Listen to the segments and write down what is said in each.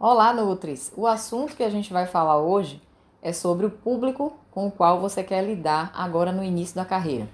Olá, Nutris! O assunto que a gente vai falar hoje é sobre o público com o qual você quer lidar agora no início da carreira.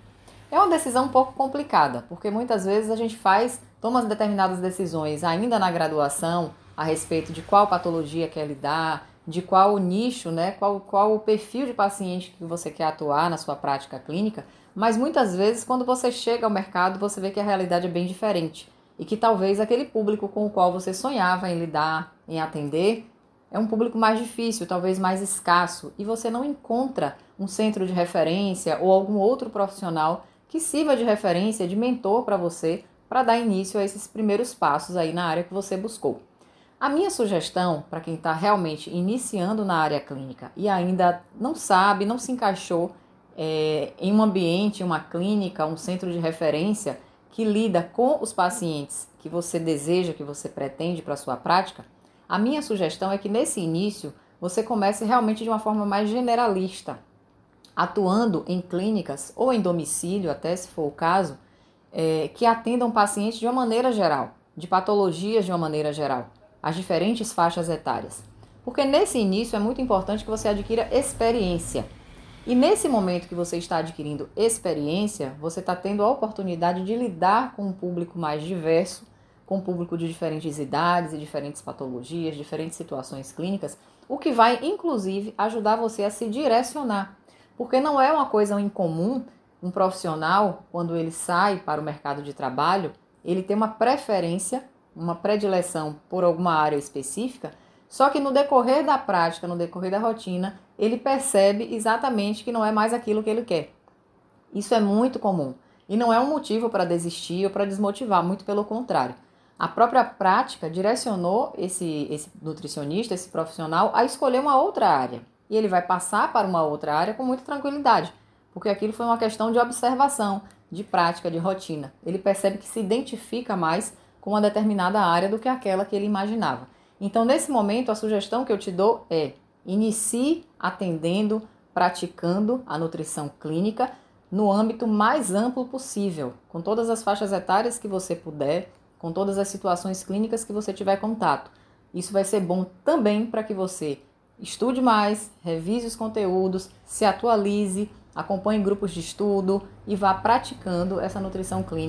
É uma decisão um pouco complicada, porque muitas vezes a gente faz, toma determinadas decisões ainda na graduação a respeito de qual patologia quer lidar, de qual nicho, né, qual, qual o perfil de paciente que você quer atuar na sua prática clínica, mas muitas vezes quando você chega ao mercado você vê que a realidade é bem diferente e que talvez aquele público com o qual você sonhava em lidar, em atender, é um público mais difícil, talvez mais escasso, e você não encontra um centro de referência ou algum outro profissional que sirva de referência, de mentor para você, para dar início a esses primeiros passos aí na área que você buscou. A minha sugestão para quem está realmente iniciando na área clínica e ainda não sabe, não se encaixou é, em um ambiente, uma clínica, um centro de referência, que lida com os pacientes que você deseja, que você pretende para sua prática, a minha sugestão é que nesse início você comece realmente de uma forma mais generalista, atuando em clínicas ou em domicílio, até se for o caso, é, que atendam pacientes de uma maneira geral, de patologias de uma maneira geral, as diferentes faixas etárias. Porque nesse início é muito importante que você adquira experiência. E nesse momento que você está adquirindo experiência, você está tendo a oportunidade de lidar com um público mais diverso, com um público de diferentes idades e diferentes patologias, diferentes situações clínicas, o que vai inclusive ajudar você a se direcionar. Porque não é uma coisa incomum um profissional, quando ele sai para o mercado de trabalho, ele tem uma preferência, uma predileção por alguma área específica, só que no decorrer da prática, no decorrer da rotina, ele percebe exatamente que não é mais aquilo que ele quer. Isso é muito comum e não é um motivo para desistir ou para desmotivar, muito pelo contrário. A própria prática direcionou esse, esse nutricionista, esse profissional, a escolher uma outra área. E ele vai passar para uma outra área com muita tranquilidade, porque aquilo foi uma questão de observação, de prática, de rotina. Ele percebe que se identifica mais com uma determinada área do que aquela que ele imaginava. Então, nesse momento, a sugestão que eu te dou é inicie atendendo, praticando a nutrição clínica no âmbito mais amplo possível, com todas as faixas etárias que você puder, com todas as situações clínicas que você tiver contato. Isso vai ser bom também para que você estude mais, revise os conteúdos, se atualize, acompanhe grupos de estudo e vá praticando essa nutrição clínica.